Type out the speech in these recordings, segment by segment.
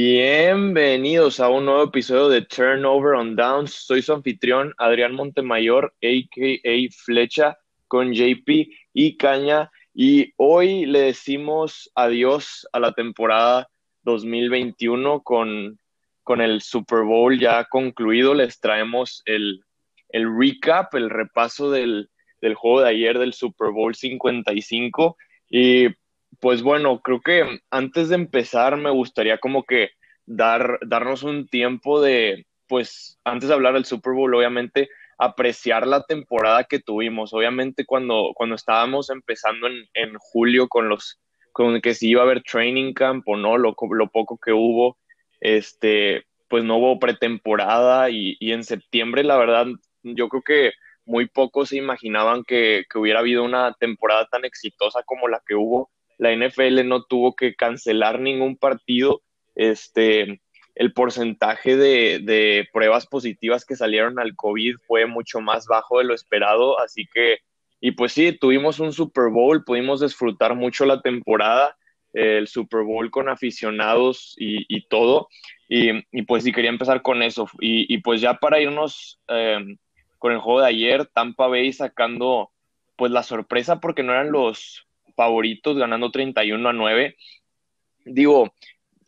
Bienvenidos a un nuevo episodio de Turnover on Downs. Soy su anfitrión Adrián Montemayor, a.k.a. Flecha, con JP y Caña. Y hoy le decimos adiós a la temporada 2021 con, con el Super Bowl ya concluido. Les traemos el, el recap, el repaso del, del juego de ayer del Super Bowl 55. Y pues bueno, creo que antes de empezar me gustaría como que dar, darnos un tiempo de, pues antes de hablar del Super Bowl, obviamente apreciar la temporada que tuvimos. Obviamente cuando, cuando estábamos empezando en, julio con los, con que si iba a haber training camp o no, lo, lo poco que hubo, este, pues no hubo pretemporada y, y en septiembre, la verdad, yo creo que muy pocos se imaginaban que, que hubiera habido una temporada tan exitosa como la que hubo la NFL no tuvo que cancelar ningún partido, este, el porcentaje de, pruebas positivas que salieron al COVID fue mucho más bajo de lo esperado, así que, y pues sí, tuvimos un Super Bowl, pudimos disfrutar mucho la temporada, el Super Bowl con aficionados y, todo, y, pues sí, quería empezar con eso, y, pues ya para irnos em, con el juego de ayer, Tampa Bay sacando pues la sorpresa porque no eran los, favoritos ganando 31 a 9. Digo,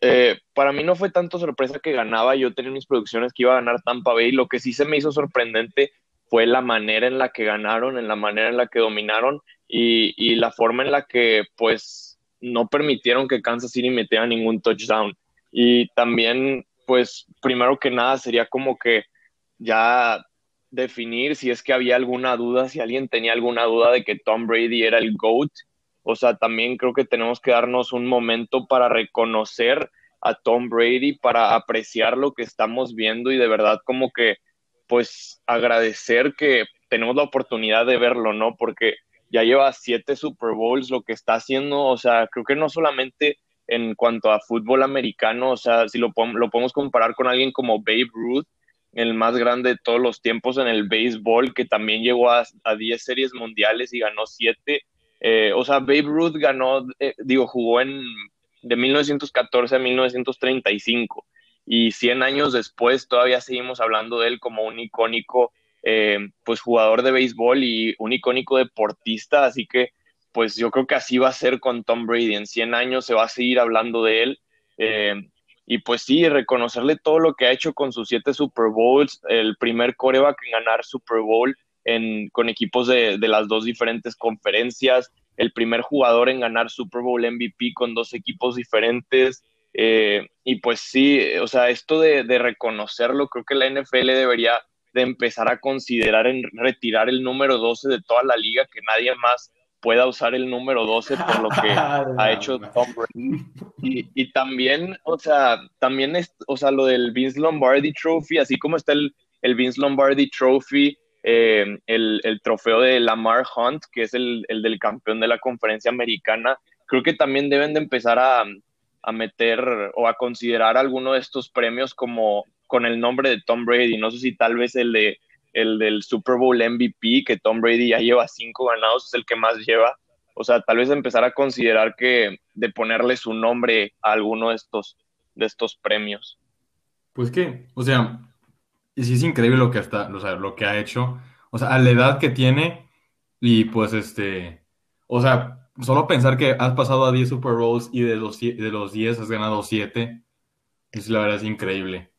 eh, para mí no fue tanto sorpresa que ganaba, yo tenía mis producciones que iba a ganar Tampa Bay, lo que sí se me hizo sorprendente fue la manera en la que ganaron, en la manera en la que dominaron y, y la forma en la que pues no permitieron que Kansas City metiera ningún touchdown. Y también pues primero que nada sería como que ya definir si es que había alguna duda, si alguien tenía alguna duda de que Tom Brady era el GOAT o sea, también creo que tenemos que darnos un momento para reconocer a Tom Brady, para apreciar lo que estamos viendo y de verdad como que, pues, agradecer que tenemos la oportunidad de verlo, ¿no? Porque ya lleva siete Super Bowls, lo que está haciendo, o sea, creo que no solamente en cuanto a fútbol americano, o sea, si lo, lo podemos comparar con alguien como Babe Ruth, el más grande de todos los tiempos en el béisbol, que también llegó a, a 10 series mundiales y ganó siete eh, o sea, Babe Ruth ganó, eh, digo, jugó en de 1914 a 1935 y 100 años después todavía seguimos hablando de él como un icónico eh, pues jugador de béisbol y un icónico deportista, así que pues yo creo que así va a ser con Tom Brady, en 100 años se va a seguir hablando de él. Y pues sí, reconocerle todo lo que ha hecho con sus siete Super Bowls, el primer coreback en ganar Super Bowl, con equipos de, las dos diferentes conferencias, el primer jugador en ganar Super Bowl MVP con dos equipos diferentes. Eh, y pues sí, o sea, esto de, reconocerlo, creo que la NFL debería de empezar a considerar en retirar el número 12 de toda la liga, que nadie más pueda usar el número 12 por lo que ha hecho Tom Brady. Y, también, o sea, también es, o sea, lo del Vince Lombardi Trophy, así como está el, el Vince Lombardi Trophy eh, el, trofeo de Lamar Hunt, que es el, del campeón de la conferencia americana, creo que también deben de empezar a, meter o a considerar alguno de estos premios como con el nombre de Tom Brady. No sé si tal vez el de el del Super Bowl MVP, que Tom Brady ya lleva cinco ganados, es el que más lleva. O sea, tal vez empezar a considerar que de ponerle su nombre a alguno de estos, de estos premios. Pues que, o sea, y sí es increíble lo que está, o sea, lo que ha hecho. O sea, a la edad que tiene. Y pues este. O sea, solo pensar que has pasado a 10 Super Bowls y de los, de los 10 has ganado 7. Es la verdad es increíble.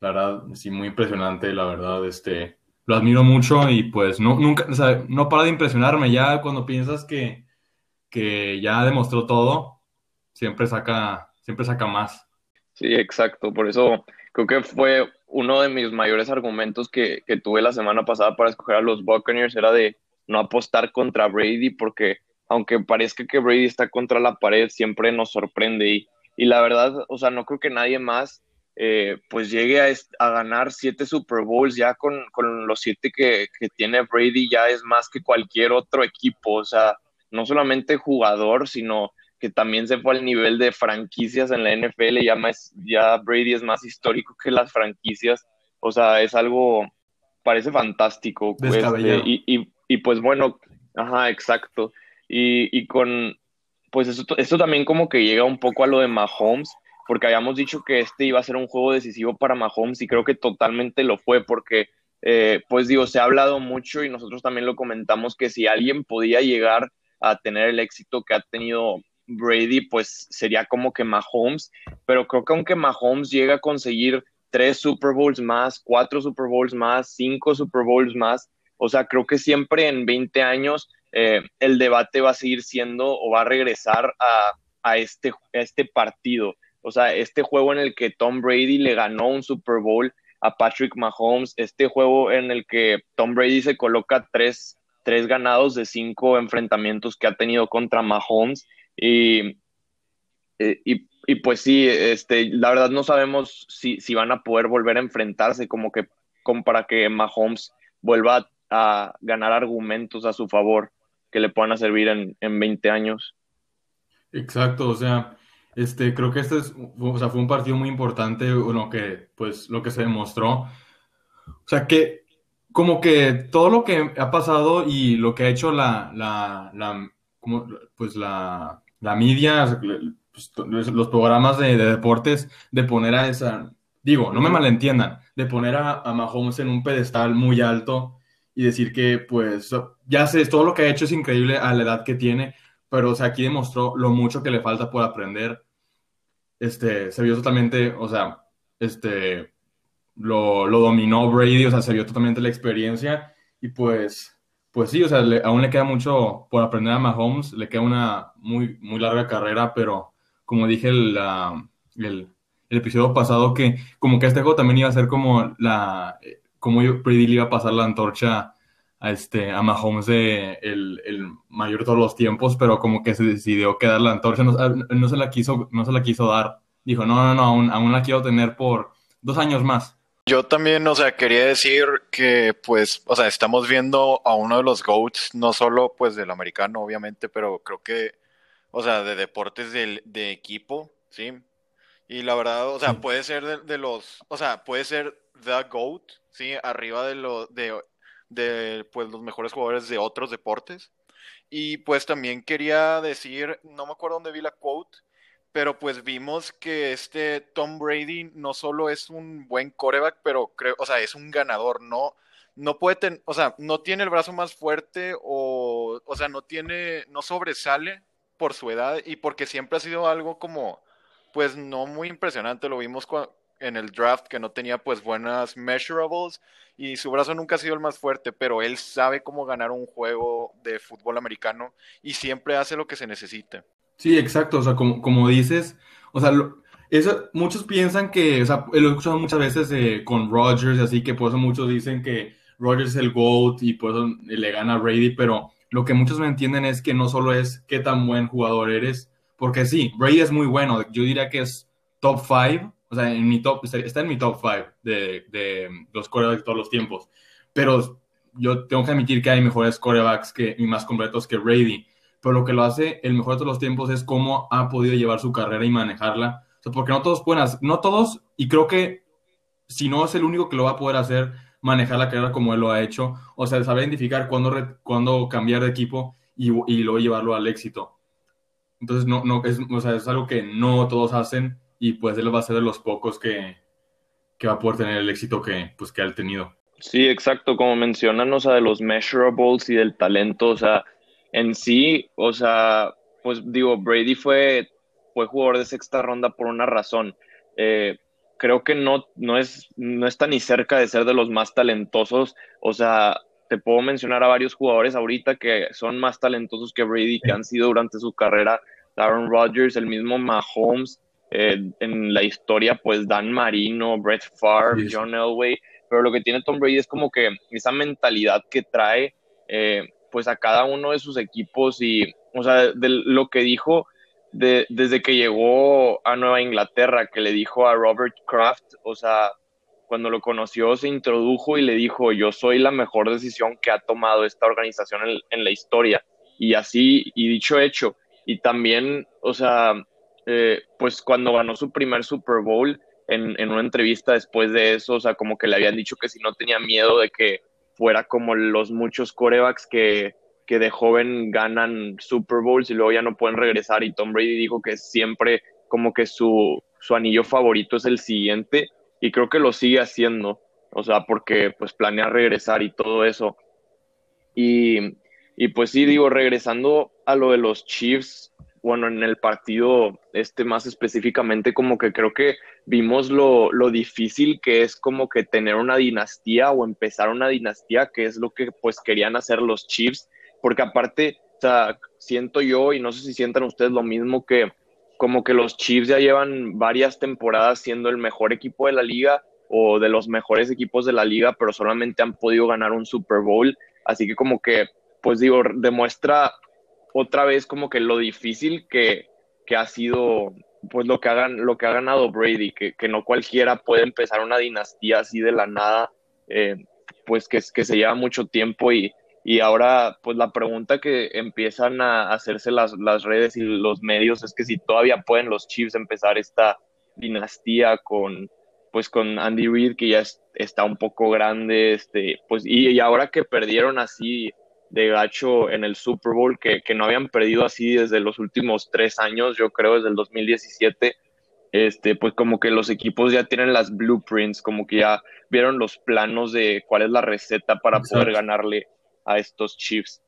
La verdad, sí, muy impresionante, la verdad, este. Lo admiro mucho y pues no, nunca, o sea, no para de impresionarme. Ya cuando piensas que, que ya demostró todo, siempre saca, siempre saca más. Sí, exacto. Por eso creo que fue uno de mis mayores argumentos que, tuve la semana pasada para escoger a los Buccaneers era de no apostar contra Brady porque aunque parezca que Brady está contra la pared, siempre nos sorprende. Y, y la verdad, o sea, no creo que nadie más eh, pues llegue a, a, ganar siete Super Bowls ya con, los siete que, que, tiene Brady ya es más que cualquier otro equipo, o sea, no solamente jugador, sino que también se fue al nivel de franquicias en la NFL, ya, más, ya Brady es más histórico que las franquicias, o sea, es algo, parece fantástico. Pues, y, y, pues bueno, ajá, exacto. Y, con, pues esto, esto también como que llega un poco a lo de Mahomes, porque habíamos dicho que este iba a ser un juego decisivo para Mahomes y creo que totalmente lo fue, porque, eh, pues digo, se ha hablado mucho y nosotros también lo comentamos que si alguien podía llegar a tener el éxito que ha tenido Brady, pues sería como que Mahomes, pero creo que aunque Mahomes llega a conseguir tres Super Bowls más, cuatro Super Bowls más, cinco Super Bowls más, o sea, creo que siempre en 20 años eh, el debate va a seguir siendo o va a regresar a, este, a este partido. O sea, este juego en el que Tom Brady le ganó un Super Bowl a Patrick Mahomes, este juego en el que Tom Brady se coloca tres, tres ganados de cinco enfrentamientos que ha tenido contra Mahomes. Y, eh, y, y, pues sí, este, la verdad no sabemos si, si van a poder volver a enfrentarse, como que para que Mahomes vuelva a ganar argumentos a su favor que le puedan servir en, en 20 años. Exacto, o sea, este, creo que este es, o sea, fue un partido muy importante, lo que, pues, lo que se demostró. O sea, que como que todo lo que ha pasado y lo que ha hecho la, la, la pues la, la media, pues, los programas de, deportes, de poner a esa, digo, no me malentiendan, de poner a, a Mahomes en un pedestal muy alto y decir que, pues, ya sé, todo lo que ha hecho es increíble a la edad que tiene, pero, o sea, aquí demostró lo mucho que le falta por aprender. Este, se vio totalmente, o sea, este, lo, lo dominó Brady, o sea, se vio totalmente la experiencia y pues, pues sí, o sea, aún le queda mucho por aprender a Mahomes, le queda una muy, muy larga carrera, pero como dije el, el, episodio pasado, que como que este juego también iba a ser como la, cómo Brady le iba a pasar la antorcha a, este, a Mahomes de el, el, mayor de todos los tiempos, pero como que se decidió quedar la antorcha, no, no, se, la quiso, no se la quiso dar. Dijo, no, no, no, aún, aún la quiero tener por dos años más. Yo también, o sea, quería decir que, pues, o sea, estamos viendo a uno de los GOATs, no solo, pues, del americano, obviamente, pero creo que, o sea, de deportes de, de equipo, ¿sí? Y la verdad, o sea, puede ser de, de, los, o sea, puede ser the GOAT, ¿sí? Arriba de, lo, de, de pues, los mejores jugadores de otros deportes. Y pues también quería decir, no me acuerdo dónde vi la quote, pero pues vimos que este Tom Brady no solo es un buen coreback, pero creo, o sea, es un ganador, no, no puede tener, o sea, no tiene el brazo más fuerte o, o sea, no tiene, no sobresale por su edad y porque siempre ha sido algo como, pues no muy impresionante, lo vimos en el draft que no tenía pues buenas measurables y su brazo nunca ha sido el más fuerte, pero él sabe cómo ganar un juego de fútbol americano y siempre hace lo que se necesite. Sí, exacto, o sea, como, como dices, o sea, eso, muchos piensan que, o sea, lo he escuchado muchas veces eh, con Rodgers, así que por eso muchos dicen que Rodgers es el GOAT y por eso le gana a Brady, pero lo que muchos no entienden es que no solo es qué tan buen jugador eres, porque sí, Brady es muy bueno, yo diría que es top 5 o sea, en mi top, está en mi top 5 de, de, los corebacks de todos los tiempos. Pero yo tengo que admitir que hay mejores corebacks que, y más completos que Brady. Pero lo que lo hace el mejor de todos los tiempos es cómo ha podido llevar su carrera y manejarla. Porque no todos pueden hacer, no todos, y creo que si no es el único que lo va a poder hacer, manejar la carrera como él lo ha hecho. O sea, saber identificar cuándo, cuándo cambiar de equipo y, y luego llevarlo al éxito. Entonces, no, no, es, o sea, es algo que no todos hacen y pues él va a ser de los pocos que, que va a poder tener el éxito que, pues, que ha tenido. Sí, exacto, como mencionan, o sea, de los measurables y del talento, o sea, en sí, o sea, pues digo, Brady fue, fue jugador de sexta ronda por una razón. Eh, creo que no, no, es, no está ni cerca de ser de los más talentosos, o sea, te puedo mencionar a varios jugadores ahorita que son más talentosos que Brady, que han sido durante su carrera, Aaron Rodgers, el mismo Mahomes, eh, en la historia, pues Dan Marino, Brett Favre, John Elway, pero lo que tiene Tom Brady es como que esa mentalidad que trae eh, pues a cada uno de sus equipos y, o sea, de lo que dijo de, desde que llegó a Nueva Inglaterra, que le dijo a Robert Kraft, o sea, cuando lo conoció se introdujo y le dijo, yo soy la mejor decisión que ha tomado esta organización en, en la historia. Y así, y dicho hecho, y también, o sea, eh, pues cuando ganó su primer Super Bowl, en, en, una entrevista después de eso, o sea, como que le habían dicho que si no tenía miedo de que fuera como los muchos corebacks que, que de joven ganan Super Bowls y luego ya no pueden regresar. Y Tom Brady dijo que siempre como que su, su anillo favorito es el siguiente y creo que lo sigue haciendo, o sea, porque pues planea regresar y todo eso. Y, y pues sí, digo, regresando a lo de los Chiefs, bueno, en el partido, este más específicamente, como que creo que vimos lo, lo, difícil que es como que tener una dinastía o empezar una dinastía, que es lo que pues querían hacer los Chiefs, porque aparte, o sea, siento yo, y no sé si sientan ustedes lo mismo, que como que los Chiefs ya llevan varias temporadas siendo el mejor equipo de la liga o de los mejores equipos de la liga, pero solamente han podido ganar un Super Bowl, así que como que, pues digo, demuestra otra vez como que lo difícil que, que ha sido pues lo que, hagan, lo que ha ganado Brady, que, que, no cualquiera puede empezar una dinastía así de la nada, eh, pues que, que se lleva mucho tiempo y, y ahora pues la pregunta que empiezan a hacerse las, las redes y los medios es que si todavía pueden los Chiefs empezar esta dinastía con pues con Andy Reid que ya está un poco grande, este, pues y, y ahora que perdieron así de gacho en el Super Bowl, que, que, no habían perdido así desde los últimos tres años, yo creo desde el 2017, este, pues como que los equipos ya tienen las blueprints, como que ya vieron los planos de cuál es la receta para Exacto. poder ganarle a estos Chiefs.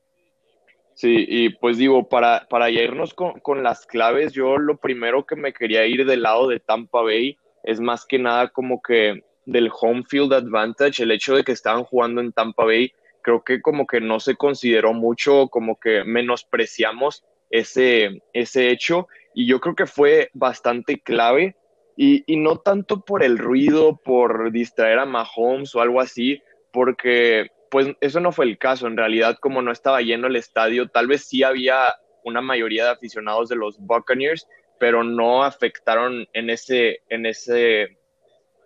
Sí, y pues digo, para, para ya irnos con, con las claves, yo lo primero que me quería ir del lado de Tampa Bay es más que nada como que del home field advantage, el hecho de que estaban jugando en Tampa Bay, creo que como que no se consideró mucho, como que menospreciamos ese, ese hecho y yo creo que fue bastante clave y, y, no tanto por el ruido, por distraer a Mahomes o algo así, porque pues eso no fue el caso, en realidad como no estaba lleno el estadio, tal vez sí había una mayoría de aficionados de los Buccaneers, pero no afectaron en ese, en ese,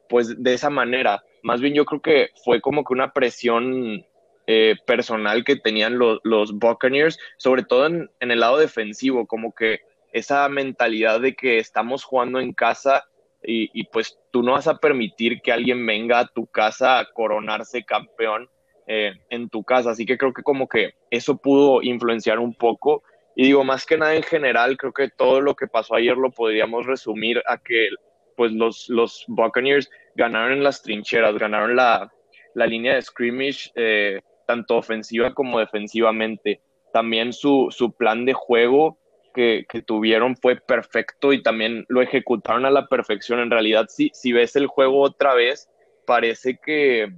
pues de esa manera. Más bien yo creo que fue como que una presión eh, personal que tenían los, Buccaneers, sobre todo en, el lado defensivo, como que esa mentalidad de que estamos jugando en casa y, y, pues tú no vas a permitir que alguien venga a tu casa a coronarse campeón eh, en tu casa. Así que creo que como que eso pudo influenciar un poco. Y digo, más que nada en general, creo que todo lo que pasó ayer lo podríamos resumir a que pues los, los Buccaneers ganaron en las trincheras, ganaron la, la línea de scrimmage. Eh, tanto ofensiva como defensivamente. También su, su plan de juego que, que, tuvieron fue perfecto y también lo ejecutaron a la perfección. En realidad, si, si ves el juego otra vez, parece que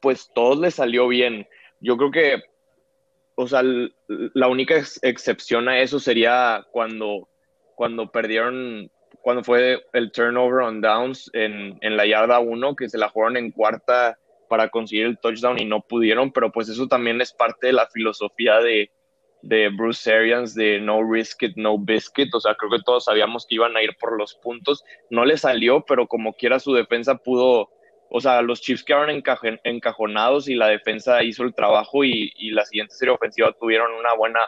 pues todo le salió bien. Yo creo que, o sea, la única ex excepción a eso sería cuando, cuando perdieron, cuando fue el turnover on downs en, en la yarda 1, que se la jugaron en cuarta para conseguir el touchdown y no pudieron, pero pues eso también es parte de la filosofía de, de Bruce Arians de no risk it, no biscuit, o sea, creo que todos sabíamos que iban a ir por los puntos, no le salió, pero como quiera su defensa pudo, o sea, los Chiefs quedaron encajonados y la defensa hizo el trabajo y, y, la siguiente serie ofensiva tuvieron una buena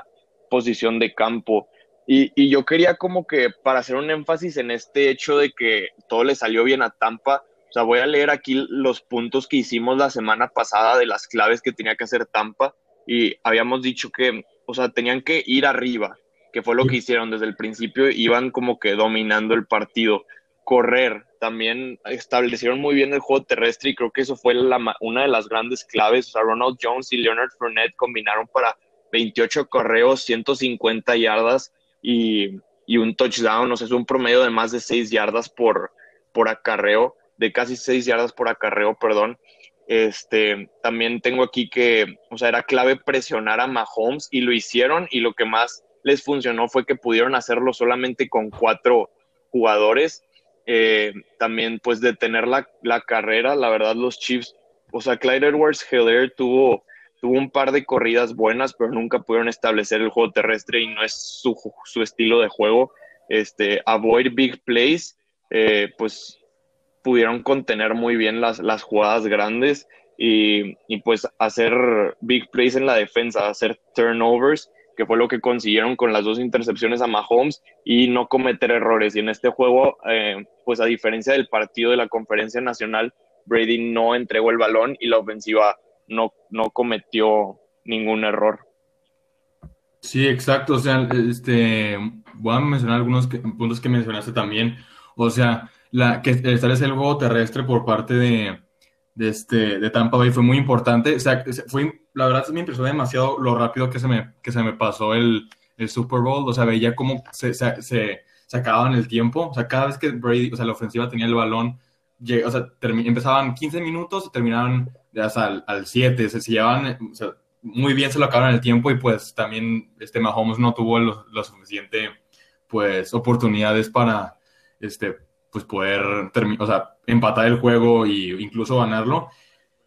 posición de campo. Y, y yo quería como que para hacer un énfasis en este hecho de que todo le salió bien a Tampa, o sea, voy a leer aquí los puntos que hicimos la semana pasada de las claves que tenía que hacer Tampa y habíamos dicho que, o sea, tenían que ir arriba, que fue lo que hicieron desde el principio, iban como que dominando el partido. Correr, también establecieron muy bien el juego terrestre y creo que eso fue la, una de las grandes claves. O sea, Ronald Jones y Leonard Fournette combinaron para 28 correos, 150 yardas y, y un touchdown, o sea, es un promedio de más de 6 yardas por, por acarreo de casi seis yardas por acarreo, perdón. Este, también tengo aquí que, o sea, era clave presionar a Mahomes y lo hicieron y lo que más les funcionó fue que pudieron hacerlo solamente con cuatro jugadores. Eh, también pues detener la, la, carrera, la verdad los Chiefs, o sea, Clyde Edwards Hiller tuvo, tuvo un par de corridas buenas, pero nunca pudieron establecer el juego terrestre y no es su, su estilo de juego. Este, avoid big plays, eh, pues pudieron contener muy bien las, las jugadas grandes y, y, pues hacer big plays en la defensa, hacer turnovers, que fue lo que consiguieron con las dos intercepciones a Mahomes y no cometer errores. Y en este juego, eh, pues a diferencia del partido de la conferencia nacional, Brady no entregó el balón y la ofensiva no, no cometió ningún error. Sí, exacto. O sea, este, voy a mencionar algunos puntos que mencionaste también. O sea, la, que establece el juego terrestre por parte de, este, de Tampa Bay fue muy importante. O sea, fue, la verdad me impresionó demasiado lo rápido que se me, que se me pasó el, el Super Bowl. O sea, veía cómo se, se, se, acababan el tiempo. O sea, cada vez que Brady, o sea, la ofensiva tenía el balón, o sea, empezaban 15 minutos y terminaban hasta al, 7. Se, llevaban, muy bien se lo acabaron el tiempo y pues también este Mahomes no tuvo lo, suficiente pues oportunidades para este pues poder o sea, empatar el juego e incluso ganarlo.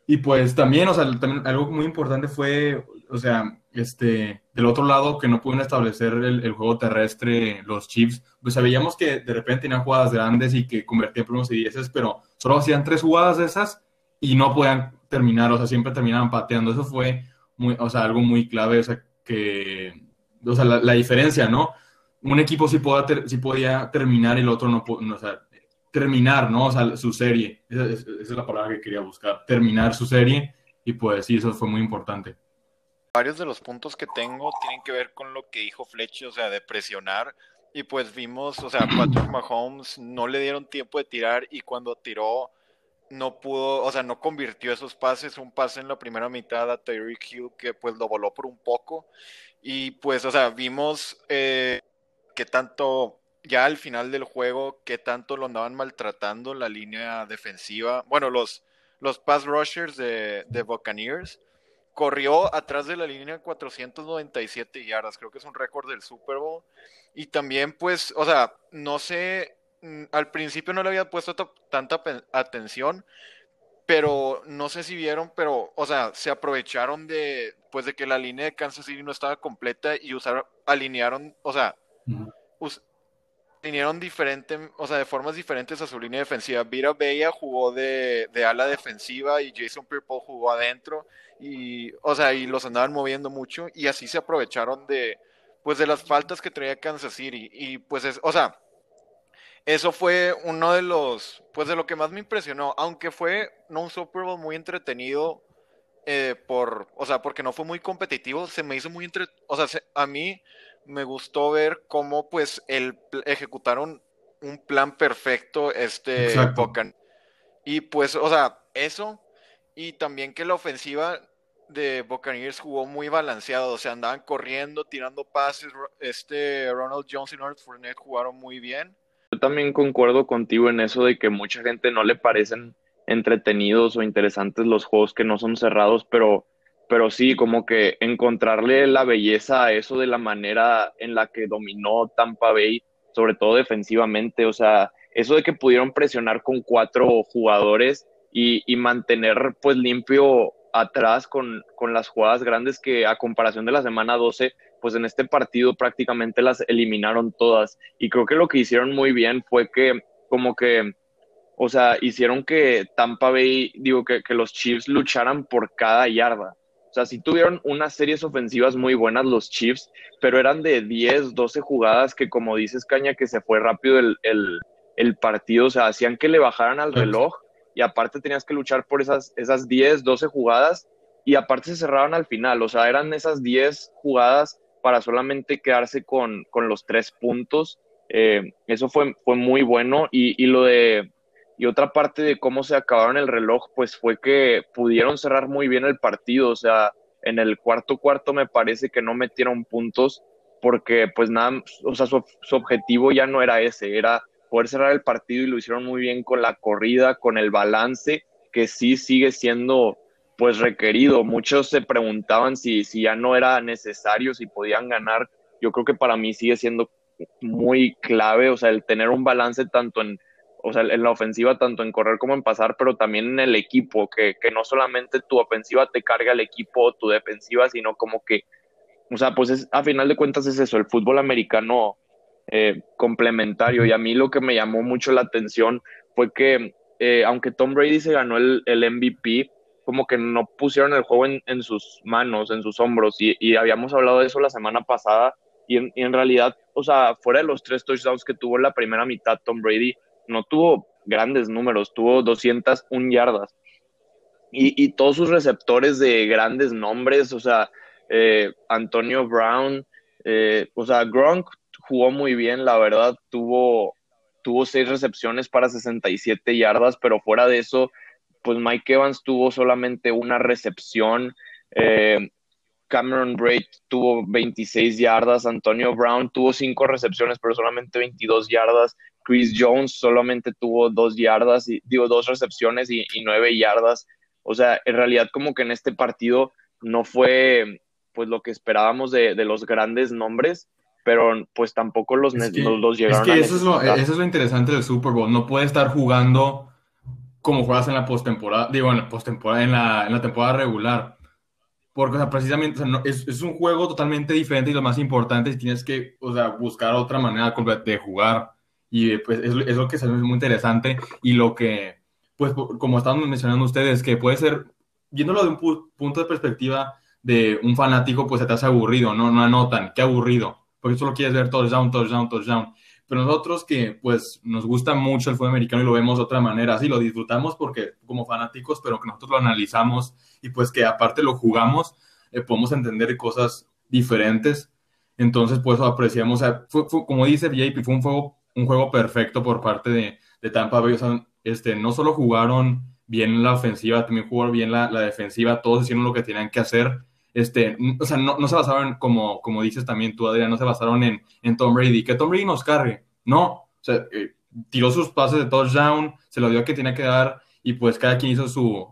Y pues también, o sea, también algo muy importante fue, o sea, este, del otro lado que no pudieron establecer el, juego terrestre los Chiefs, pues sabíamos que de repente tenían jugadas grandes y que convertían primos y dieces, pero solo hacían tres jugadas de esas y no podían terminar, o sea, siempre terminaban pateando. Eso fue muy, o sea, algo muy clave, o sea, que, o sea, la, diferencia, ¿no? Un equipo sí, podía terminar y el otro no, no o sea, terminar, ¿no? O sea, su serie. Esa, es la palabra que quería buscar. Terminar su serie. Y pues sí, eso fue muy importante. Varios de los puntos que tengo tienen que ver con lo que dijo Fletcher, o sea, de presionar. Y pues vimos, o sea, Patrick Mahomes no le dieron tiempo de tirar y cuando tiró no pudo, o sea, no convirtió esos pases. Un pase en la primera mitad a Tyreek Hill que pues lo voló por un poco. Y pues, o sea, vimos eh, que tanto ya al final del juego qué tanto lo andaban maltratando la línea defensiva. Bueno, los, los pass rushers de, de Buccaneers. Corrió atrás de la línea 497 yardas, creo que es un récord del Super Bowl. Y también, pues, o sea, no sé, mm, al principio no le había puesto tanta atención, pero no sé si vieron, pero, o sea, se aprovecharon de, pues, de que la línea de Kansas City no estaba completa y usaron, alinearon, o sea, vinieron diferentes, o sea, de formas diferentes a su línea defensiva. Vira Bella jugó de, ala defensiva y Jason pierre jugó adentro y, o sea, y los andaban moviendo mucho y así se aprovecharon de, pues, de las faltas que traía Kansas City y, pues, es, o sea, eso fue uno de los, pues, de lo que más me impresionó, aunque fue no un Super Bowl muy entretenido. Eh, por, o sea, porque no fue muy competitivo, se me hizo muy entre, o sea, a mí me gustó ver cómo pues el, ejecutaron un plan perfecto este Bocan. Y pues, o sea, eso y también que la ofensiva de Buccaneers jugó muy balanceado, o sea, andaban corriendo, tirando pases, este Ronald Jones y North Fournette jugaron muy bien. Yo también concuerdo contigo en eso de que mucha gente no le parecen entretenidos o interesantes los juegos que no son cerrados, pero pero sí, como que encontrarle la belleza a eso de la manera en la que dominó Tampa Bay, sobre todo defensivamente, o sea, eso de que pudieron presionar con cuatro jugadores y, mantener pues limpio atrás con, con, las jugadas grandes que a comparación de la semana 12, pues en este partido prácticamente las eliminaron todas. Y creo que lo que hicieron muy bien fue que como que, o sea, hicieron que Tampa Bay, digo, que, que los Chiefs lucharan por cada yarda. O sea, sí tuvieron unas series ofensivas muy buenas los Chiefs, pero eran de 10, 12 jugadas que, como dices, Caña, que se fue rápido el, el, partido. O sea, hacían que le bajaran al reloj y aparte tenías que luchar por esas, esas 10, 12 jugadas y aparte se cerraban al final. O sea, eran esas 10 jugadas para solamente quedarse con, con los tres puntos. Eh, eso fue, fue muy bueno y, y lo de y otra parte de cómo se acabaron el reloj, pues fue que pudieron cerrar muy bien el partido. O sea, en el cuarto cuarto me parece que no metieron puntos porque pues nada, o sea, su, objetivo ya no era ese, era poder cerrar el partido y lo hicieron muy bien con la corrida, con el balance, que sí sigue siendo pues requerido. Muchos se preguntaban si, si ya no era necesario, si podían ganar. Yo creo que para mí sigue siendo muy clave, o sea, el tener un balance tanto en o sea, en la ofensiva, tanto en correr como en pasar, pero también en el equipo, que, no solamente tu ofensiva te carga el equipo o tu defensiva, sino como que, o sea, pues es, a final de cuentas es eso, el fútbol americano eh, complementario. Y a mí lo que me llamó mucho la atención fue que, eh, aunque Tom Brady se ganó el, el, MVP, como que no pusieron el juego en, sus manos, en sus hombros, y, habíamos hablado de eso la semana pasada, y en, y en realidad, o sea, fuera de los tres touchdowns que tuvo en la primera mitad Tom Brady, no tuvo grandes números, tuvo 201 yardas. Y, todos sus receptores de grandes nombres, o sea, eh, Antonio Brown, eh, o sea, Gronk jugó muy bien, la verdad, tuvo, tuvo seis recepciones para 67 yardas, pero fuera de eso, pues Mike Evans tuvo solamente una recepción. Eh, Cameron Braid tuvo 26 yardas, Antonio Brown tuvo 5 recepciones, pero solamente 22 yardas, Chris Jones solamente tuvo 2 yardas, y, digo, 2 recepciones y, y 9 yardas. O sea, en realidad como que en este partido no fue pues lo que esperábamos de, de los grandes nombres, pero pues tampoco los, Es que, los, los llegaron es que a eso es, lo, eso es lo interesante del Super Bowl. No puedes estar jugando como juegas en la postemporada, digo, en la postemporada, en la, en la temporada regular. Porque, o sea, precisamente, o sea, no- es, es un juego totalmente diferente y lo más importante es que tienes que, o sea, buscar otra manera de jugar. Y pues es, es lo que se me hace muy interesante y lo que, pues, como estaban mencionando ustedes, que puede ser, viéndolo de un pu- punto de perspectiva de un fanático, pues se te hace aburrido, no, no anotan, qué aburrido, porque solo quieres ver touchdown, touchdown, touchdown. Pero nosotros que pues nos gusta mucho el fútbol americano y lo vemos de otra manera, sí, lo disfrutamos porque como fanáticos, pero que nosotros lo analizamos y pues que aparte lo jugamos, eh, podemos entender cosas diferentes. Entonces, pues apreciamos, o sea, fue- fue- como dice JP, fue un juego, un juego perfecto por parte de, Tampa Bay. O sea, este, no solo jugaron bien la ofensiva, también jugaron bien la, defensiva, todos hicieron lo que tenían que hacer. Este, o sea, no, no se basaron, como, como dices también tú, Adrián, no se basaron en, en Tom Brady, que Tom Brady nos cargue. No, o sea, eh, tiró sus pases de touchdown, se lo dio a que tenía que dar y pues cada quien hizo su,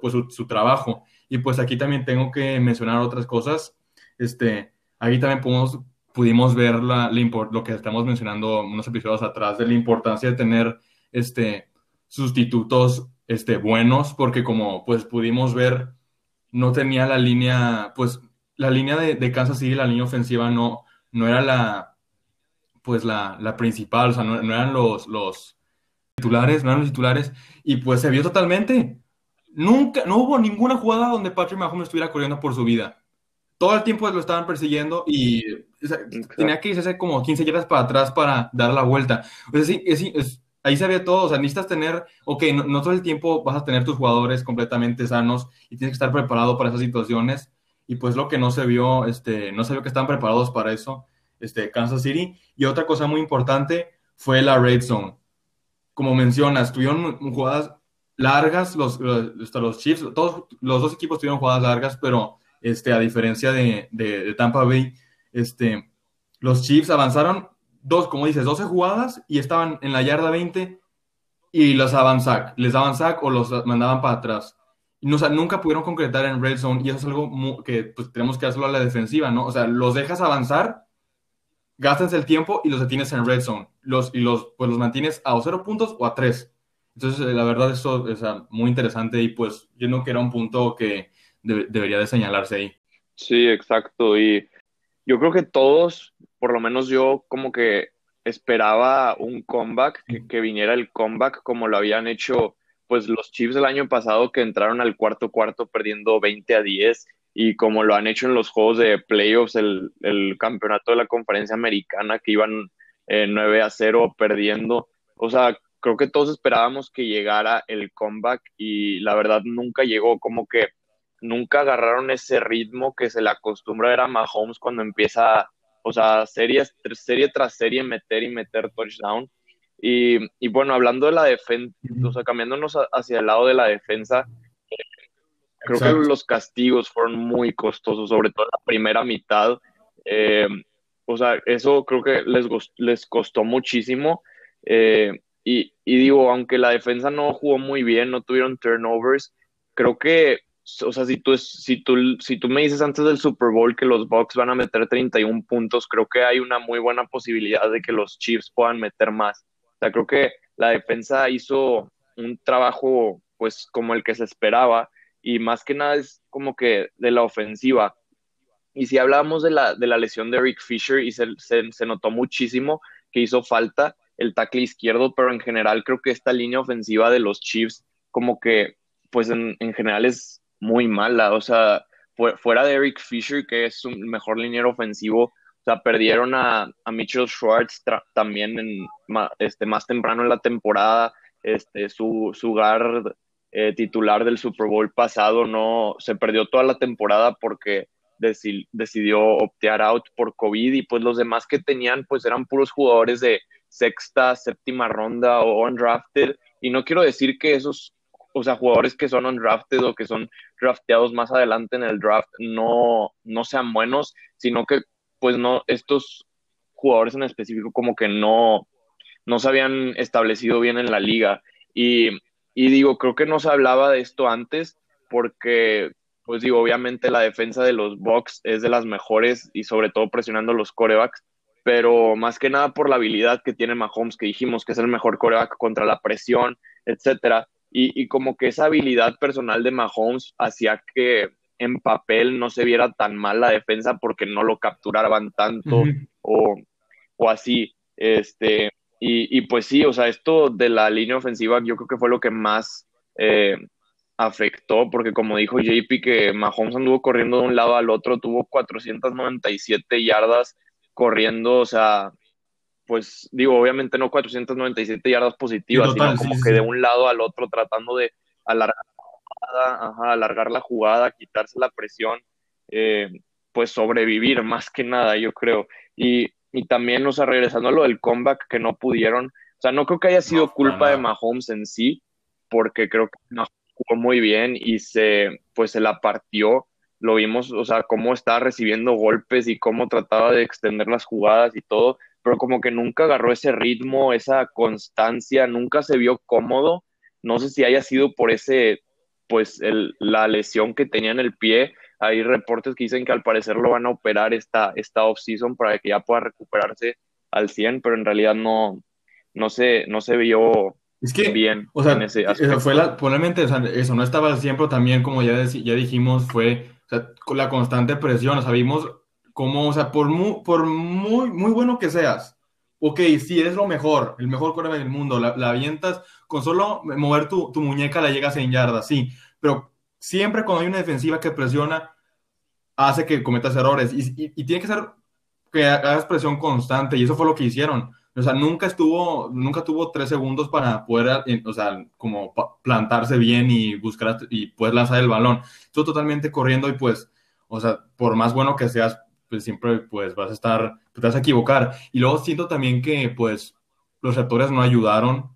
pues, su, su trabajo. Y pues aquí también tengo que mencionar otras cosas. Este, aquí también pudimos, pudimos ver la, lo que estamos mencionando unos episodios atrás de la importancia de tener este, sustitutos este, buenos, porque como pues pudimos ver, no tenía la línea, pues la línea de, de Kansas City, la línea ofensiva no, no era la, pues la, la principal, o sea, no, no eran los, los titulares, no eran los titulares, y pues se vio totalmente. Nunca, no hubo ninguna jugada donde Patrick Mahomes estuviera corriendo por su vida. Todo el tiempo lo estaban persiguiendo y o sea, tenía que irse como 15 yardas para atrás para dar la vuelta. O sea, sí, es- es- ahí se ve todo. O sea, necesitas tener, ok, no, no todo el tiempo vas a tener tus jugadores completamente sanos y tienes que estar preparado para esas situaciones. Y pues lo que no se vio, este, no se vio que están preparados para eso, este, Kansas City. Y otra cosa muy importante fue la red zone. Como mencionas, tuvieron jugadas largas, los, los, hasta los Chiefs, todos los dos equipos tuvieron jugadas largas, pero este, a diferencia de, de- de Tampa Bay, este, los Chiefs avanzaron dos, como dices, 12 jugadas y estaban en la yarda 20 y los daban sack, les daban sack o los mandaban para atrás. No, o sea, nunca pudieron concretar en red zone y eso es algo que pues, tenemos que hacerlo a la defensiva, ¿no? O sea, los dejas avanzar, gastas el tiempo y los detienes en red zone. Los, y los, pues los mantienes a o cero puntos o a tres. Entonces, eh, la verdad, eso es muy interesante y pues yo no que era un punto que de- debería de señalarse ahí. Sí, exacto. Y yo creo que todos, por lo menos yo, como que esperaba un comeback, que, que viniera el comeback como lo habían hecho pues los Chiefs el año pasado que entraron al cuarto cuarto perdiendo 20 a 10 y como lo han hecho en los juegos de playoffs, el, el campeonato de la conferencia americana que iban eh, 9 a 0 perdiendo. O sea, creo que todos esperábamos que llegara el comeback y la verdad nunca llegó, como que nunca agarraron ese ritmo que se le acostumbra ver a Mahomes cuando empieza, o sea, serie, serie tras serie meter y meter touchdown. Y, y bueno, hablando de la defensa, o sea, cambiándonos a- hacia el lado de la defensa, creo Exacto. que los castigos fueron muy costosos, sobre todo en la primera mitad. Eh, o sea, eso creo que les, les costó muchísimo. Eh, y, y digo, aunque la defensa no jugó muy bien, no tuvieron turnovers, creo que, o sea, si tú, si tú, si tú me dices antes del Super Bowl que los Bucks van a meter 31 puntos, creo que hay una muy buena posibilidad de que los Chiefs puedan meter más. O sea, creo que la defensa hizo un trabajo, pues, como el que se esperaba, y más que nada es como que de la ofensiva. Y si hablábamos de la, de la lesión de Rick Fisher, y se, se, se notó muchísimo que hizo falta el tackle izquierdo, pero en general creo que esta línea ofensiva de los Chiefs, como que, pues en, en general es muy mala. O sea, fu- fuera de Eric Fisher, que es un mejor liniero ofensivo, o sea, perdieron a, a Mitchell Schwartz también en, este, más temprano en la temporada. Este, su, su guard eh, titular del Super Bowl pasado no se perdió toda la temporada porque deci- decidió optear out por COVID y pues los demás que tenían pues eran puros jugadores de sexta, séptima ronda o undrafted. Y no quiero decir que esos, o sea, jugadores que son undrafted o que son drafteados más adelante en el draft no, no sean buenos, sino que pues no, estos jugadores en específico como que no, no se habían establecido bien en la liga. Y, y digo, creo que no se hablaba de esto antes porque, pues digo, obviamente la defensa de los Bucks es de las mejores y sobre todo presionando los corebacks, pero más que nada por la habilidad que tiene Mahomes, que dijimos que es el mejor coreback contra la presión, etcétera. Y, y como que esa habilidad personal de Mahomes hacía que en papel no se viera tan mal la defensa porque no lo capturaban tanto o, o, así. Este, y, y, pues sí, o sea, esto de la línea ofensiva yo creo que fue lo que más eh, afectó, porque como dijo JP, que Mahomes anduvo corriendo de un lado al otro, tuvo 497 yardas corriendo, o sea, pues digo, obviamente no 497 yardas positivas, sino como que de un lado al otro tratando de alargar la jugada, ajá, alargar la jugada, quitarse la presión, eh, pues sobrevivir más que nada, yo creo. Y, y también, o sea, regresando a lo del comeback que no pudieron, o sea, no creo que haya sido culpa de Mahomes en sí, porque creo que no jugó muy bien y se, pues se la partió. Lo vimos, o sea, cómo estaba recibiendo golpes y cómo trataba de extender las jugadas y todo, pero como que nunca agarró ese ritmo, esa constancia, nunca se vio cómodo. No sé si haya sido por ese, pues, el, la lesión que tenía en el pie. Hay reportes que dicen que al parecer lo van a operar esta, esta off-season para que ya pueda recuperarse al 100, pero en realidad no, no, se, no se vio es que, bien o sea, en ese eso aspecto. fue la, probablemente, o sea, eso no estaba al 100, pero también, como ya, ya dijimos, fue o sea, con la constante presión, o sea, vimos cómo, o sea, por muy, por muy, muy bueno que seas, ok, si eres lo mejor, el mejor quarterback del mundo, la, la avientas, con solo mover tu, tu muñeca la llegas en yardas, sí, pero siempre cuando hay una defensiva que presiona, hace que cometas errores, y, y, tiene que ser que hagas presión constante, y eso fue lo que hicieron. O sea, nunca estuvo, nunca tuvo tres segundos para poder, eh, o sea, como plantarse bien y buscar y poder lanzar el balón. Estuvo totalmente corriendo y pues, o sea, por más bueno que seas, pues siempre pues vas a estar, te vas a equivocar. Y luego siento también que pues los receptores no ayudaron,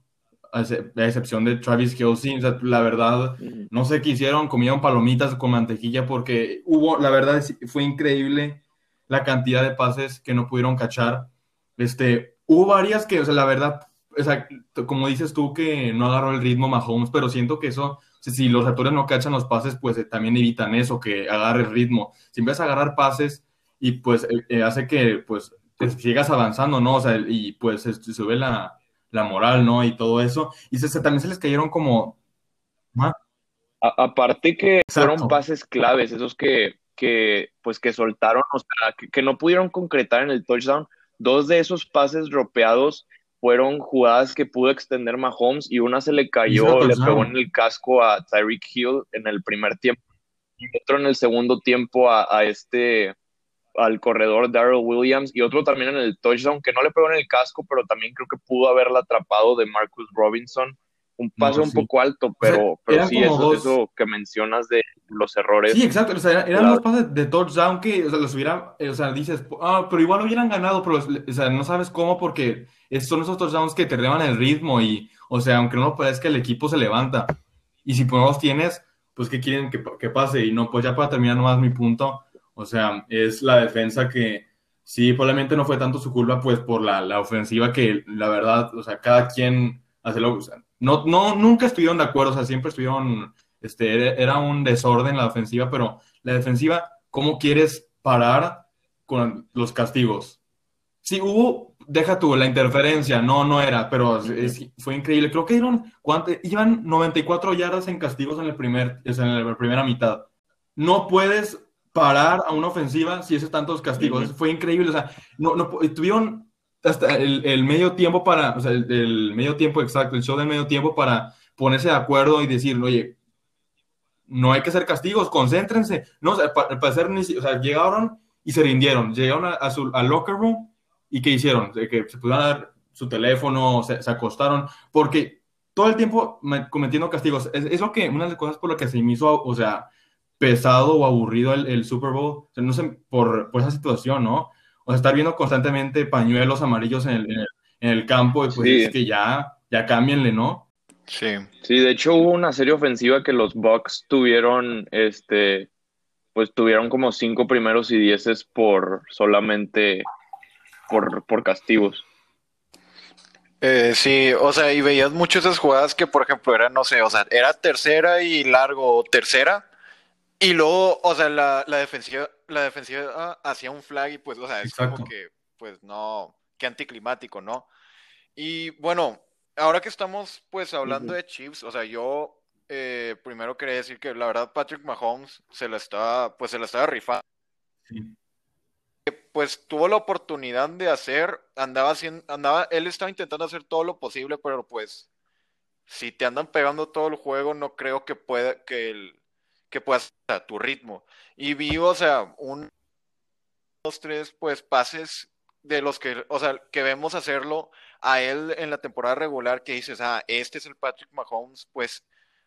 a ex- a excepción de Travis Kelce. O sea, la verdad, no sé qué hicieron, comieron palomitas con mantequilla porque hubo, la verdad, fue increíble la cantidad de pases que no pudieron cachar. Este, hubo varias que, o sea, la verdad, o sea, como dices tú que no agarró el ritmo Mahomes, pero siento que eso, si los receptores no cachan los pases, pues eh, también evitan eso, que agarre el ritmo. Si empiezas a agarrar pases y pues eh, eh, hace que pues te sigas avanzando, ¿no? O sea, y pues sube la, la moral, ¿no? Y todo eso. Y se, se- también se les cayeron como... ¿Ah? A- aparte que Exacto. fueron pases claves, esos que, que pues que soltaron, o sea, que, que no pudieron concretar en el touchdown. Dos de esos pases dropeados fueron jugadas que pudo extender Mahomes y una se le cayó, le pegó en el casco a Tyreek Hill en el primer tiempo y otro en el segundo tiempo a, a este al corredor Darrell Williams y otro también en el touchdown que no le pegó en el casco, pero también creo que pudo haberla atrapado de Marcus Robinson. Un pase No, un poco alto, O sea, pero, pero sí, eso, dos- eso que mencionas de los errores. Sí, exacto. O sea, eran, dos pases de touchdown que, o sea, los hubiera, eh, o sea, dices, ah, pero igual hubieran ganado, pero, o sea, no sabes cómo porque es- son esos touchdowns que te elevan el ritmo y, o sea, aunque no lo parezca, el equipo se levanta. Y si no los tienes, pues, ¿qué quieren que, que pase? Y no, pues ya para terminar nomás mi punto, o sea, es la defensa que sí, probablemente no fue tanto su culpa, pues, por la, la ofensiva que, la verdad, o sea, cada quien hace lo, sea, no, no, nunca estuvieron de acuerdo, o sea, siempre estuvieron este, era, era un desorden la ofensiva, pero la defensiva, ¿cómo quieres parar con los castigos? Sí, hubo, deja tú, la interferencia, no, no era, pero es- fue increíble. Creo que dieron. Iban 94 yardas en castigos en, el primer, en la primera mitad. No puedes parar a una ofensiva si haces tantos castigos. Fue increíble, o sea, no, no, tuvieron hasta el, el medio tiempo para, o sea, el, el medio tiempo exacto, el show del medio tiempo para ponerse de acuerdo y decir, oye, no hay que hacer castigos, concéntrense. No, o sea, para, para hacer, o sea, llegaron y se rindieron, llegaron a, a su al locker room y ¿qué hicieron? De que se pudieran dar su teléfono, se, se acostaron, porque todo el tiempo me- cometiendo castigos. Es, es lo que, una de las cosas por las que se me hizo, o sea, pesado o aburrido el, el Super Bowl, o sea, no sé, por, por esa situación, ¿no? O sea, estar viendo constantemente pañuelos amarillos en el, en el, en el campo, y pues es que ya, ya cámbienle, ¿no? Sí. Sí, de hecho hubo una serie ofensiva que los Bucks tuvieron, este, pues tuvieron como cinco primeros y dieces por solamente por, por castigos. Eh, sí, o sea, y veías muchas esas jugadas que, por ejemplo, eran, no sé, o sea, era tercera y largo, tercera, y luego, o sea, la, la defensiva, la defensiva hacía un flag y pues, o sea, es como que, pues no, qué anticlimático, ¿no? Y bueno, ahora que estamos pues hablando de Chiefs, o sea, yo eh, primero quería decir que la verdad Patrick Mahomes se la estaba, pues se la estaba rifando. Pues tuvo la oportunidad de hacer, andaba haciendo, andaba, él estaba intentando hacer todo lo posible, pero pues si te andan pegando todo el juego, no creo que pueda, que el, que puedas a tu ritmo. Y vi, o sea, un, dos, tres, pues pases de los que, o sea, que vemos hacerlo a él en la temporada regular, que dices, ah, este es el Patrick Mahomes, pues,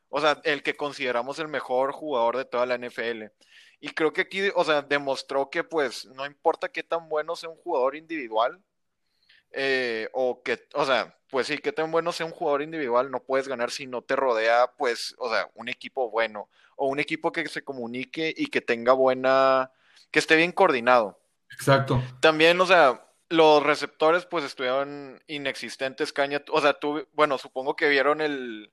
o sea, el que consideramos el mejor jugador de toda la NFL. Y creo que aquí, o sea, demostró que, pues, no importa qué tan bueno sea un jugador individual, eh, o que, o sea, pues sí, qué tan bueno sea un jugador individual, no puedes ganar si no te rodea, pues, o sea, un equipo bueno, o un equipo que se comunique y que tenga buena, que esté bien coordinado. Exacto. También, o sea, los receptores pues estuvieron inexistentes, Caña. O sea, tú, bueno, supongo que vieron el,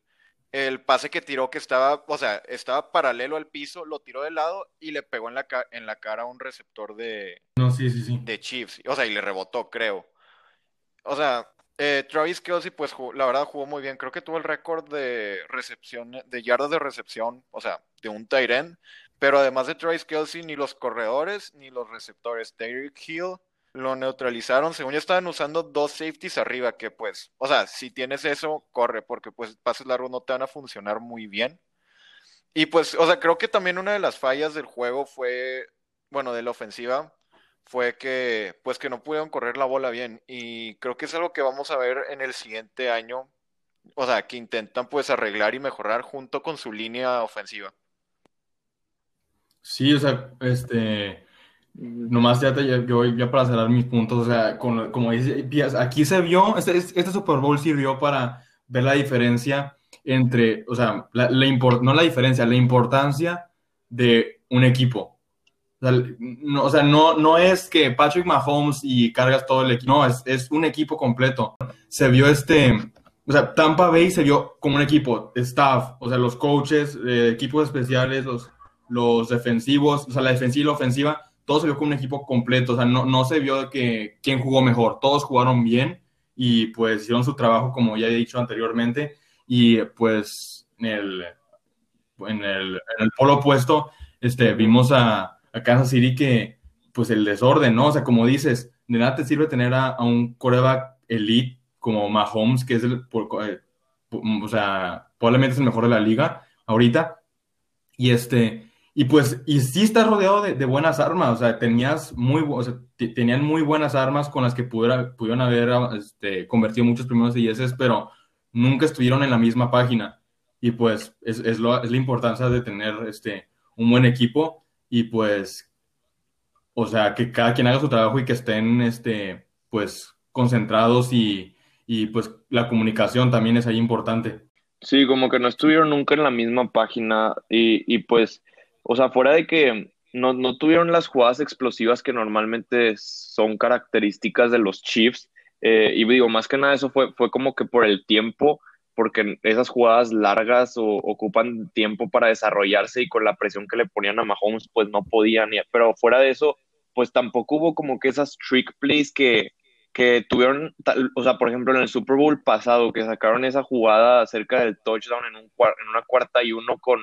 el pase que tiró que estaba, o sea, estaba paralelo al piso, lo tiró de lado y le pegó en la, en la cara a un receptor de, no, sí, sí, sí. de Chiefs. O sea, y le rebotó, creo. O sea, eh, Travis Kelsey, pues la verdad jugó muy bien. Creo que tuvo el récord de recepción, de yardas de recepción, o sea, de un tight end. Pero además de Travis Kelsey, ni los corredores ni los receptores, Derrick Hill, lo neutralizaron. Según ya estaban usando dos safeties arriba, que pues, o sea, si tienes eso, corre, porque pues pases largos no te van a funcionar muy bien. Y pues, o sea, creo que también una de las fallas del juego fue, bueno, de la ofensiva, fue que, pues que no pudieron correr la bola bien. Y creo que es algo que vamos a ver en el siguiente año. O sea, que intentan pues arreglar y mejorar junto con su línea ofensiva. Sí, o sea, este, Nomás ya, te, yo, ya para cerrar mis puntos, o sea, como dice, aquí se vio, este, este, Super Bowl sirvió para ver la diferencia entre, o sea, la, no la diferencia, la importancia de un equipo. O sea, no, o sea, no, no es que Patrick Mahomes y cargas todo el equipo, no, es, es un equipo completo. Se vio este, o sea, Tampa Bay se vio como un equipo, staff, o sea, los coaches, eh, equipos especiales, los, los defensivos, o sea, la defensiva y la ofensiva todo se vio como un equipo completo, o sea, no, no se vio que quién jugó mejor, todos jugaron bien y pues hicieron su trabajo como ya he dicho anteriormente y pues en el, en el, en el polo opuesto este, vimos a, a, Kansas City que pues el desorden, ¿no? O sea, como dices, de nada te sirve tener a, un coreback elite como Mahomes, que es el, por, eh, o sea, probablemente es el mejor de la liga ahorita, y este, y pues, y sí estás rodeado de, buenas armas, o sea, tenías muy, o sea, tenían muy buenas armas con las que pudiera, pudieron haber este, convertido muchos primeros dieces, pero nunca estuvieron en la misma página. Y pues es, es, lo, es la importancia de tener este, un buen equipo y pues, o sea, que cada quien haga su trabajo y que estén, este, pues, concentrados y, y pues la comunicación también es ahí importante. Sí, como que no estuvieron nunca en la misma página y, y pues o sea, fuera de que no, no tuvieron las jugadas explosivas que normalmente son características de los Chiefs, eh, y digo, más que nada eso fue, fue como que por el tiempo, porque esas jugadas largas o, ocupan tiempo para desarrollarse y con la presión que le ponían a Mahomes, pues no podían, pero fuera de eso, pues tampoco hubo como que esas trick plays que, que tuvieron, o sea, por ejemplo, en el Super Bowl pasado, que sacaron esa jugada cerca del touchdown en, un, en una cuarta y uno con,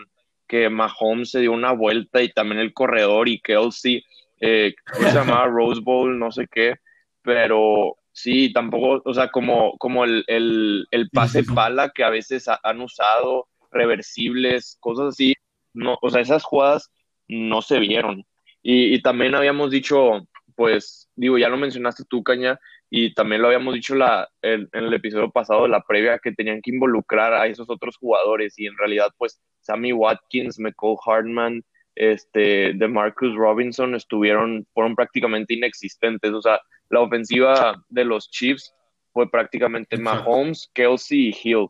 que Mahomes se dio una vuelta y también el corredor y Kelsey, eh, se llamaba? Rose Bowl, no sé qué, pero sí, tampoco, o sea, como, como el, el, pase pala que a veces han usado, reversibles, cosas así, no, o sea, esas jugadas no se vieron. Y, también habíamos dicho, pues, digo, ya lo mencionaste tú, Caña, y también lo habíamos dicho la, en, en, el episodio pasado, la previa, que tenían que involucrar a esos otros jugadores y en realidad, pues, Sammy Watkins, McCall Hartman, este, de Marcus Robinson estuvieron, fueron prácticamente inexistentes. O sea, la ofensiva de los Chiefs fue prácticamente Mahomes, Kelsey y Hill.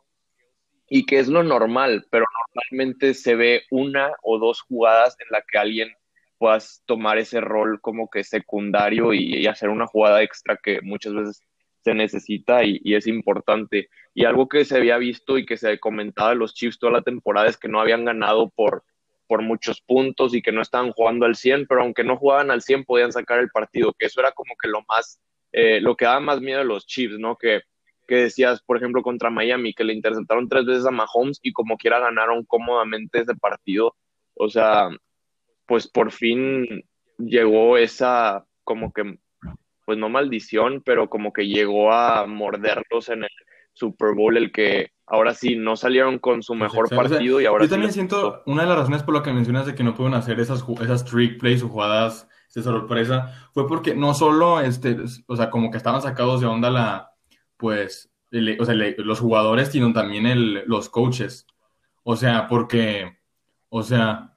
Y que es lo normal, pero normalmente se ve una o dos jugadas en la que alguien puedas tomar ese rol como que secundario y, hacer una jugada extra que muchas veces se necesita y, y, es importante. Y algo que se había visto y que se comentaba de los Chiefs toda la temporada es que no habían ganado por, por muchos puntos y que no estaban jugando al 100, pero aunque no jugaban al 100 podían sacar el partido, que eso era como que lo más, eh, lo que daba más miedo a los Chiefs, ¿no? Que, que decías, por ejemplo, contra Miami, que le interceptaron tres veces a Mahomes y como quiera ganaron cómodamente ese partido. O sea, pues por fin llegó esa, como que, pues no maldición, pero como que llegó a morderlos en el Super Bowl, el que ahora sí no salieron con su mejor partido y ahora Yo también siento, una de las razones por lo que mencionas de que no pueden hacer esas, esas trick plays o jugadas de sorpresa fue porque no solo, este, o sea, como que estaban sacados de onda la, pues, o sea, los jugadores, sino también el, los coaches. O sea, porque, o sea,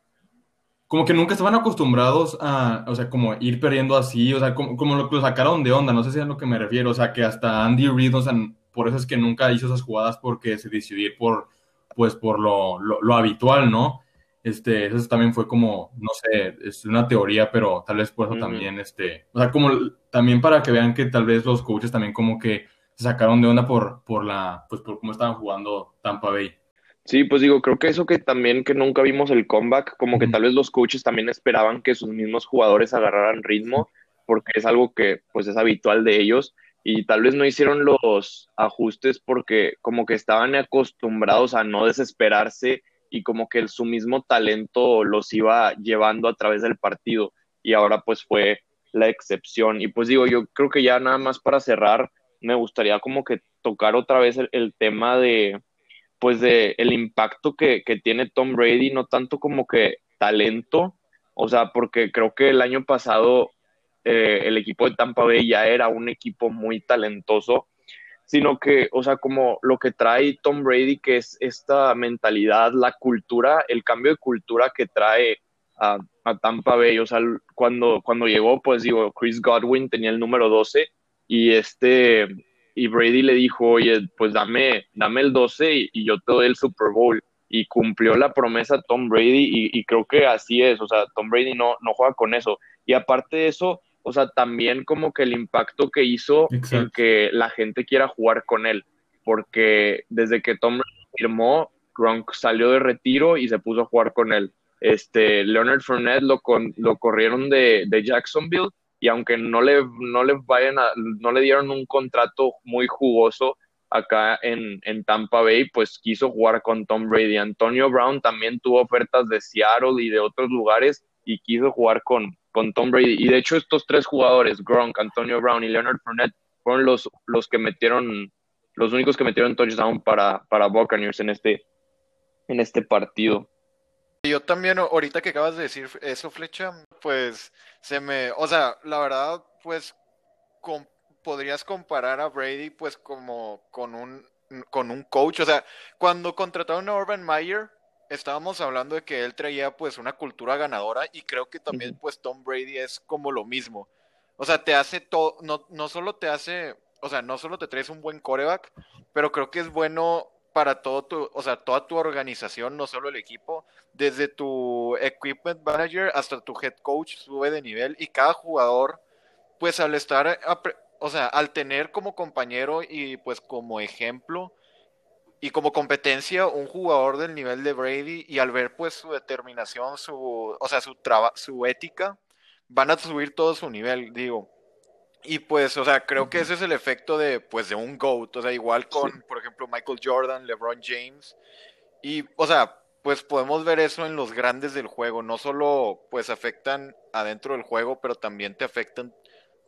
como que nunca estaban acostumbrados a, o sea, como ir perdiendo así, o sea, como, como lo, lo sacaron de onda, no sé si es a lo que me refiero, o sea, que hasta Andy Reid, o sea, por eso es que nunca hizo esas jugadas porque se decidió ir por, pues, por lo, lo, habitual, ¿no? Este, eso también fue como, no sé, es una teoría, pero tal vez por eso también, este, o sea, como también para que vean que tal vez los coaches también como que se sacaron de onda por, por la, pues por cómo estaban jugando Tampa Bay. Sí, pues digo, creo que eso que también que nunca vimos el comeback, como que tal vez los coaches también esperaban que sus mismos jugadores agarraran ritmo, porque es algo que pues es habitual de ellos y tal vez no hicieron los ajustes porque como que estaban acostumbrados a no desesperarse y como que su mismo talento los iba llevando a través del partido y ahora pues fue la excepción. Y pues digo, yo creo que ya nada más para cerrar, me gustaría como que tocar otra vez el, tema de pues de el impacto que, que tiene Tom Brady, no tanto como que talento, o sea, porque creo que el año pasado eh, el equipo de Tampa Bay ya era un equipo muy talentoso, sino que, o sea, como lo que trae Tom Brady, que es esta mentalidad, la cultura, el cambio de cultura que trae a, Tampa Bay, o sea, cuando, cuando llegó, pues digo, Chris Godwin tenía el número 12 y este, y Brady le dijo, oye, pues dame, dame el 12 y, yo te doy el Super Bowl. Y cumplió la promesa Tom Brady y, y, creo que así es, o sea, Tom Brady no, no juega con eso. Y aparte de eso, o sea, también como que el impacto que hizo en que la gente quiera jugar con él, porque desde que Tom firmó, Gronk salió de retiro y se puso a jugar con él. Este, Leonard Fournette lo, lo corrieron de, Jacksonville y aunque no le, no le vayan a, no le dieron un contrato muy jugoso acá en, en Tampa Bay, pues quiso jugar con Tom Brady. Antonio Brown también tuvo ofertas de Seattle y de otros lugares y quiso jugar con, con Tom Brady. Y de hecho estos tres jugadores, Gronk, Antonio Brown y Leonard Fournette, fueron los, los que metieron, los únicos que metieron touchdown para, para Buccaneers en este, en este partido. Yo también, ahorita que acabas de decir eso, Flecha, pues se me, o sea, la verdad, pues podrías comparar a Brady pues como con un, con un coach, o sea, cuando contrataron a Urban Meyer, estábamos hablando de que él traía pues una cultura ganadora y creo que también pues Tom Brady es como lo mismo. O sea, te hace todo, no, no solo te hace, o sea, no solo te traes un buen coreback, pero creo que es bueno para todo tu, o sea, toda tu organización, no solo el equipo, desde tu equipment manager hasta tu head coach sube de nivel y cada jugador, pues al estar, o sea, al tener como compañero y pues como ejemplo, y como competencia un jugador del nivel de Brady y al ver pues su determinación, su, o sea, su, su ética, van a subir todo su nivel, digo. Y pues, o sea, creo que ese es el efecto de, pues, de un GOAT, o sea, igual con, por ejemplo, Michael Jordan, LeBron James. Y, o sea, pues podemos ver eso en los grandes del juego, no solo pues afectan adentro del juego, pero también te afectan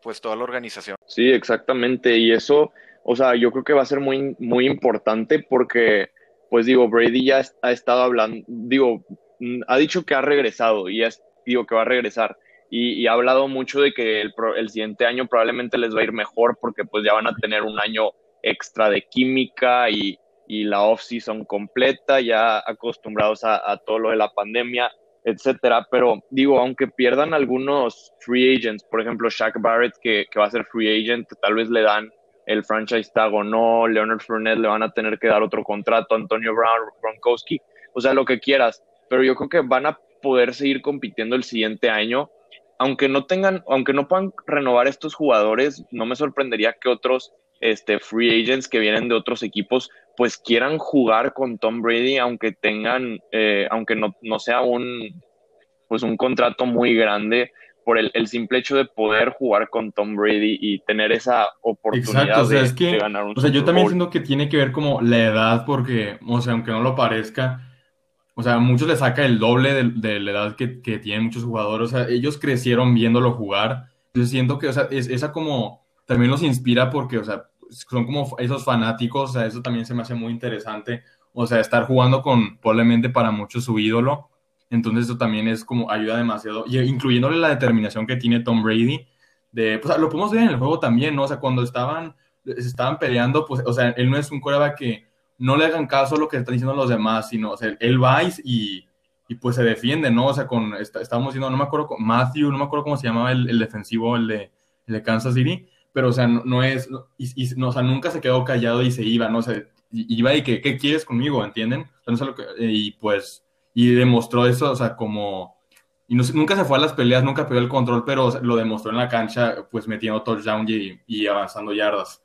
pues toda la organización. Sí, exactamente, y eso o sea, yo creo que va a ser muy, muy importante porque, pues digo, Brady ya ha estado hablando, digo, mm, ha dicho que ha regresado y es, digo que va a regresar. Y, ha hablado mucho de que el, el, siguiente año probablemente les va a ir mejor porque pues ya van a tener un año extra de química y, y la off-season completa, ya acostumbrados a, a, todo lo de la pandemia, etcétera. Pero digo, aunque pierdan algunos free agents, por ejemplo, Shaq Barrett, que, que va a ser free agent, tal vez le dan el franchise tag o no, Leonard Fournette le van a tener que dar otro contrato, Antonio Brown, Gronkowski, o sea, lo que quieras, pero yo creo que van a poder seguir compitiendo el siguiente año, aunque no tengan, aunque no puedan renovar estos jugadores, no me sorprendería que otros este, free agents que vienen de otros equipos, pues quieran jugar con Tom Brady, aunque tengan, eh, aunque no, no, sea un, pues un contrato muy grande, por el, simple hecho de poder jugar con Tom Brady y tener esa oportunidad de, ganar un O sea, yo también siento que tiene que ver como la edad, porque, o sea, aunque no lo parezca, o sea, muchos le saca el doble de, la edad que, que, tienen muchos jugadores, o sea, ellos crecieron viéndolo jugar, entonces siento que, o sea, es, esa como también los inspira porque, o sea, son como esos fanáticos, o sea, eso también se me hace muy interesante, o sea, estar jugando con probablemente para muchos su ídolo, entonces eso también es como ayuda demasiado, y incluyéndole la determinación que tiene Tom Brady, de, pues lo podemos ver en el juego también, ¿no? O sea, cuando estaban, estaban peleando, pues, o sea, él no es un coreback que no le hagan caso a lo que están diciendo los demás, sino, o sea, él va y, y pues se defiende, ¿no? O sea, con, estábamos diciendo, no me acuerdo, Matthew, no me acuerdo cómo se llamaba el, el defensivo, el de, el de Kansas City, pero, o sea, no, es, y, no, o sea, nunca se quedó callado y se iba, ¿no? O sea, iba y que, ¿qué quieres conmigo? ¿Entienden? O sea, no que, y pues, y demostró eso, o sea, como, y no, nunca se fue a las peleas, nunca perdió el control, pero lo demostró en la cancha, pues metiendo touchdown y, y avanzando yardas.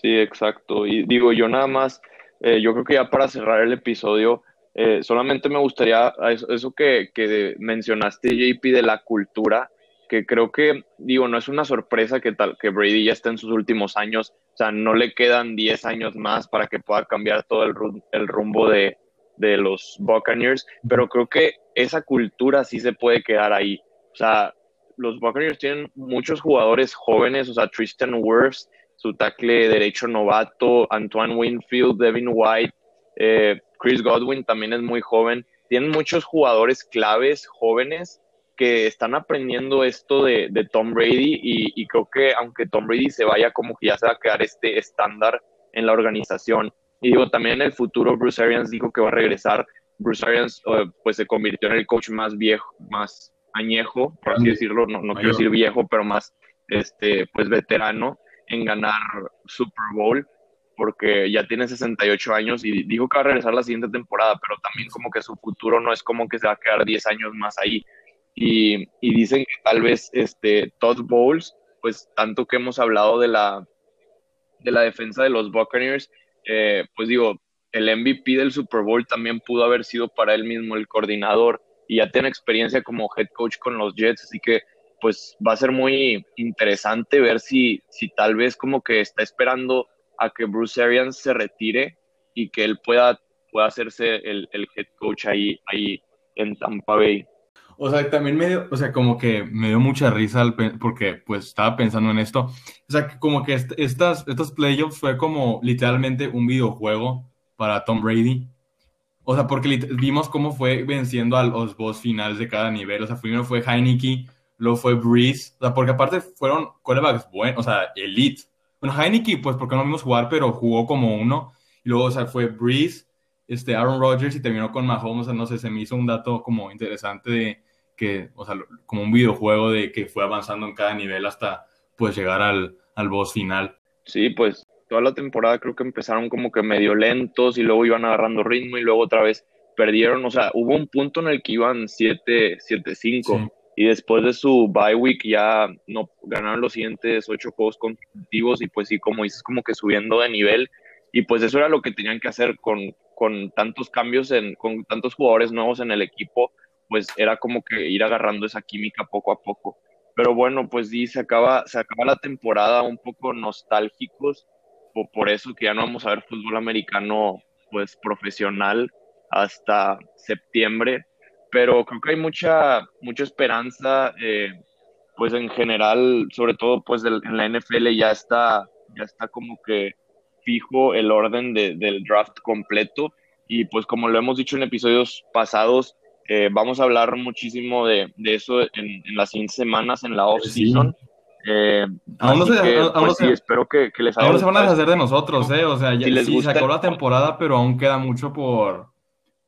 Sí, exacto. Y digo, yo nada más, eh, yo creo que ya para cerrar el episodio, eh, solamente me gustaría eso, que, que, mencionaste, JP, de la cultura que creo que, digo, no es una sorpresa que, tal, que Brady ya está en sus últimos años, o sea, no le quedan 10 años más para que pueda cambiar todo el, el rumbo de, de los Buccaneers, pero creo que esa cultura sí se puede quedar ahí. O sea, los Buccaneers tienen muchos jugadores jóvenes, o sea, Tristan Wirfs, su tackle derecho novato, Antoine Winfield, Devin White, eh, Chris Godwin también es muy joven. Tienen muchos jugadores claves jóvenes que están aprendiendo esto de, Tom Brady y, creo que aunque Tom Brady se vaya, como que ya se va a quedar este estándar en la organización. Y digo, también en el futuro Bruce Arians dijo que va a regresar. Bruce Arians eh, pues se convirtió en el coach más viejo, más añejo, por así decirlo, no, no quiero decir viejo, pero más este pues veterano en ganar Super Bowl porque ya tiene 68 años y dijo que va a regresar la siguiente temporada, pero también como que su futuro no es como que se va a quedar 10 años más ahí. Y, dicen que tal vez este, Todd Bowles, pues tanto que hemos hablado de la, de la defensa de los Buccaneers, eh, pues digo, el MVP del Super Bowl también pudo haber sido para él mismo el coordinador y ya tiene experiencia como head coach con los Jets, así que pues va a ser muy interesante ver si, si tal vez como que está esperando a que Bruce Arians se retire y que él pueda, pueda hacerse el, el head coach ahí, ahí en Tampa Bay. O sea, también me dio, o sea, como que me dio mucha risa porque pues estaba pensando en esto. O sea, como que estas, estos playoffs fue como literalmente un videojuego para Tom Brady. O sea, porque vimos cómo fue venciendo a los boss finales de cada nivel. O sea, primero fue Heineke, luego fue Breeze. O sea, porque aparte fueron quarterbacks buenos, o sea, elite. Bueno, Heineke, pues porque no vimos jugar, pero jugó como uno. Y luego, o sea, fue Breeze, este, Aaron Rodgers y terminó con Mahomes. O sea, no sé, se me hizo un dato como interesante de que, o sea, como un videojuego de que fue avanzando en cada nivel hasta pues llegar al, al boss final. Sí, pues toda la temporada creo que empezaron como que medio lentos y luego iban agarrando ritmo y luego otra vez perdieron, o sea, hubo un punto en el que iban 7-5 y después de su bye week ya no ganaron los siguientes ocho juegos consecutivos y pues sí, como dices, como que subiendo de nivel. Y pues eso era lo que tenían que hacer con, con tantos cambios, en, con tantos jugadores nuevos en el equipo pues era como que ir agarrando esa química poco a poco. Pero bueno, pues sí, se acaba, se acaba la temporada un poco nostálgicos, o por eso que ya no vamos a ver fútbol americano pues profesional hasta septiembre, pero creo que hay mucha, mucha esperanza, eh, pues en general, sobre todo pues en la NFL ya está, ya está como que fijo el orden del draft completo y pues como lo hemos dicho en episodios pasados, eh, vamos a hablar muchísimo de, de eso en, las siguientes semanas en la off-season. Eh, aún no se, pues espero que, les Aún no se van a deshacer de nosotros, ¿eh? O sea, ya, sí, se acabó la temporada, pero aún queda mucho por,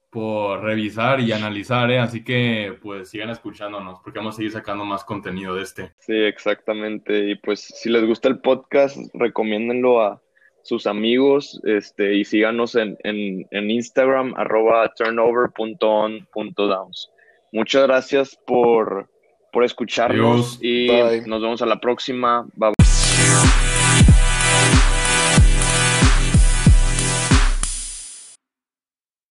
por revisar y analizar, ¿eh? Así que pues sigan escuchándonos porque vamos a seguir sacando más contenido de este. Sí, exactamente. Y pues si les gusta el podcast, recomiéndenlo a sus amigos este, y síganos en, en, en Instagram arroba turnover.on.downs. Muchas gracias por, por escucharnos Adiós. y Bye. nos vemos a la próxima. Bye.